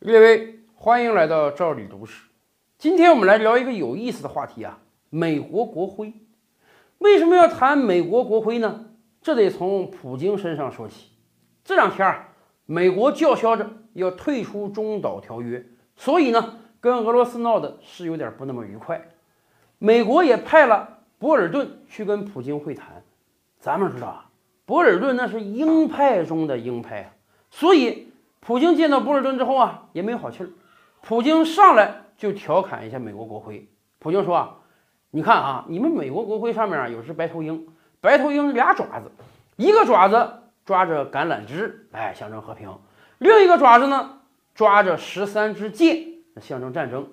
列位，欢迎来到赵理读史。今天我们来聊一个有意思的话题啊，美国国徽。为什么要谈美国国徽呢？这得从普京身上说起。这两天啊，美国叫嚣着要退出中导条约，所以呢，跟俄罗斯闹的是有点不那么愉快。美国也派了博尔顿去跟普京会谈。咱们知道啊，博尔顿那是鹰派中的鹰派啊，所以普京见到博尔顿之后啊，也没有好气儿。普京上来就调侃一下美国国徽。普京说啊。你看啊，你们美国国徽上面啊有只白头鹰，白头鹰俩爪子，一个爪子抓着橄榄枝，哎，象征和平；另一个爪子呢抓着十三支箭，象征战争。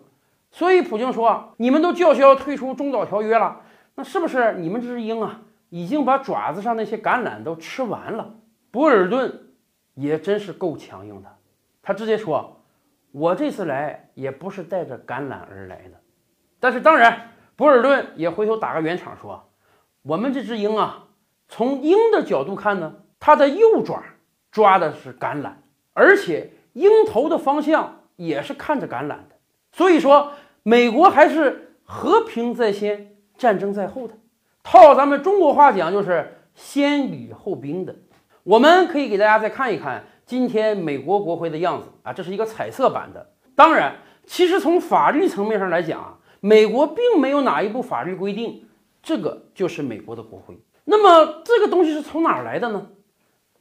所以普京说啊，你们都叫嚣退出中导条约了，那是不是你们这只鹰啊已经把爪子上那些橄榄都吃完了？博尔顿也真是够强硬的，他直接说，我这次来也不是带着橄榄而来的，但是当然。博尔顿也回头打个圆场说：“我们这只鹰啊，从鹰的角度看呢，它的右爪抓的是橄榄，而且鹰头的方向也是看着橄榄的。所以说，美国还是和平在先，战争在后的。套咱们中国话讲，就是先礼后兵的。我们可以给大家再看一看今天美国国徽的样子啊，这是一个彩色版的。当然，其实从法律层面上来讲啊。”美国并没有哪一部法律规定这个就是美国的国徽。那么这个东西是从哪儿来的呢？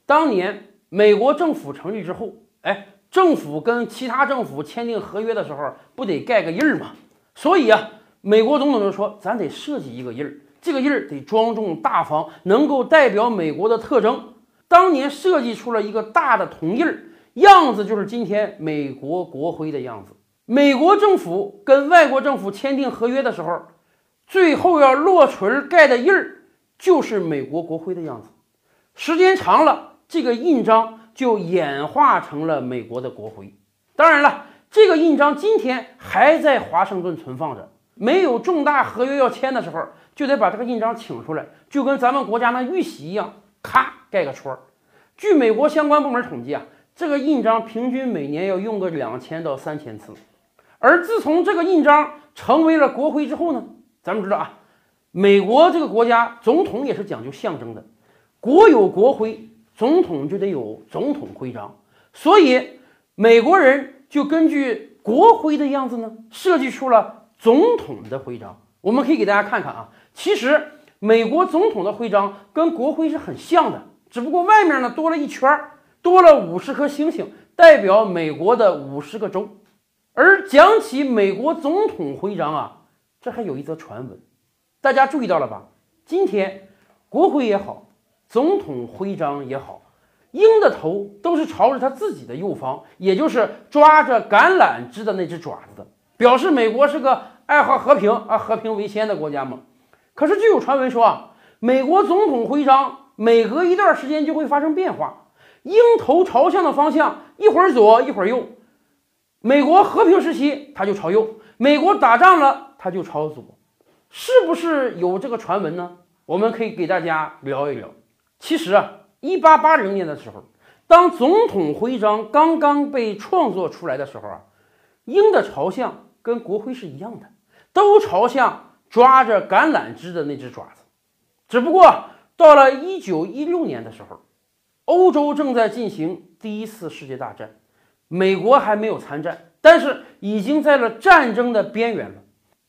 当年美国政府成立之后，哎，政府跟其他政府签订合约的时候，不得盖个印儿吗？所以啊，美国总统就说：“咱得设计一个印儿，这个印儿得庄重大方，能够代表美国的特征。”当年设计出了一个大的铜印儿，样子就是今天美国国徽的样子。美国政府跟外国政府签订合约的时候，最后要落锤盖的印儿就是美国国徽的样子。时间长了，这个印章就演化成了美国的国徽。当然了，这个印章今天还在华盛顿存放着。没有重大合约要签的时候，就得把这个印章请出来，就跟咱们国家那玉玺一样，咔盖个戳。据美国相关部门统计啊，这个印章平均每年要用个两千到三千次。而自从这个印章成为了国徽之后呢，咱们知道啊，美国这个国家总统也是讲究象征的，国有国徽，总统就得有总统徽章，所以美国人就根据国徽的样子呢，设计出了总统的徽章。我们可以给大家看看啊，其实美国总统的徽章跟国徽是很像的，只不过外面呢多了一圈，多了五十颗星星，代表美国的五十个州。而讲起美国总统徽章啊，这还有一则传闻，大家注意到了吧？今天国徽也好，总统徽章也好，鹰的头都是朝着他自己的右方，也就是抓着橄榄枝的那只爪子的，表示美国是个爱好和平啊、和平为先的国家嘛。可是就有传闻说啊，美国总统徽章每隔一段时间就会发生变化，鹰头朝向的方向一会儿左一会儿右。美国和平时期，它就朝右；美国打仗了，它就朝左，是不是有这个传闻呢？我们可以给大家聊一聊。其实啊，一八八零年的时候，当总统徽章刚刚被创作出来的时候啊，鹰的朝向跟国徽是一样的，都朝向抓着橄榄枝的那只爪子。只不过到了一九一六年的时候，欧洲正在进行第一次世界大战。美国还没有参战，但是已经在了战争的边缘了。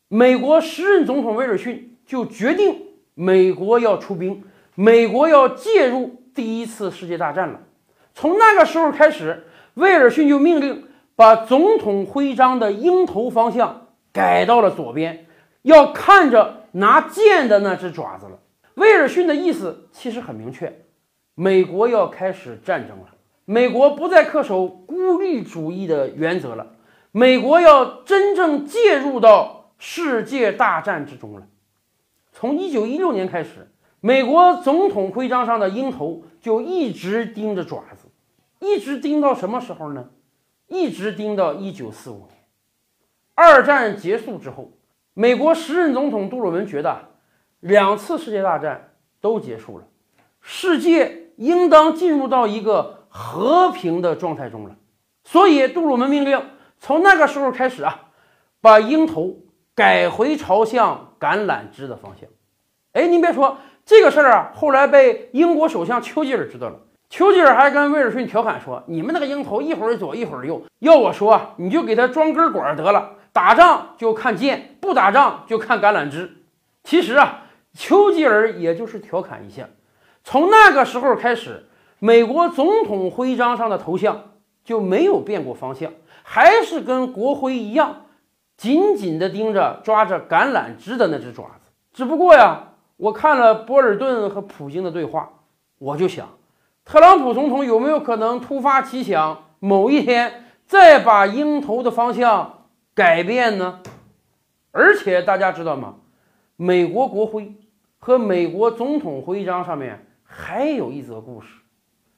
美国时任总统威尔逊就决定，美国要出兵，美国要介入第一次世界大战了。从那个时候开始，威尔逊就命令把总统徽章的鹰头方向改到了左边，要看着拿剑的那只爪子了。威尔逊的意思其实很明确，美国要开始战争了。美国不再恪守孤立主义的原则了，美国要真正介入到世界大战之中了。从一九一六年开始，美国总统徽章上的鹰头就一直盯着爪子，一直盯到什么时候呢？一直盯到一九四五年，二战结束之后，美国时任总统杜鲁门觉得两次世界大战都结束了，世界应当进入到一个。和平的状态中了，所以杜鲁门命令从那个时候开始啊，把鹰头改回朝向橄榄枝的方向。哎，您别说这个事儿啊，后来被英国首相丘吉尔知道了。丘吉尔还跟威尔逊调侃说：“你们那个鹰头一会儿左一会儿右，要我说，你就给他装根管得了。打仗就看箭，不打仗就看橄榄枝。”其实啊，丘吉尔也就是调侃一下。从那个时候开始，美国总统徽章上的头像就没有变过方向，还是跟国徽一样，紧紧地盯着抓着橄榄枝的那只爪子。只不过呀，我看了博尔顿和普京的对话，我就想。特朗普总统有没有可能突发奇想，某一天再把鹰头的方向改变呢？而且大家知道吗？美国国徽和美国总统徽章上面还有一则故事，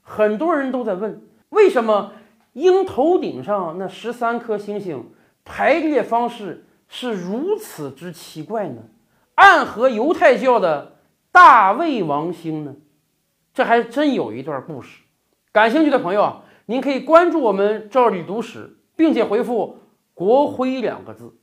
很多人都在问：为什么鹰头顶上那十三颗星星排列方式是如此之奇怪呢？暗合犹太教的大卫王星呢？这还真有一段故事，感兴趣的朋友啊，您可以关注我们赵理读史，并且回复“国徽”两个字。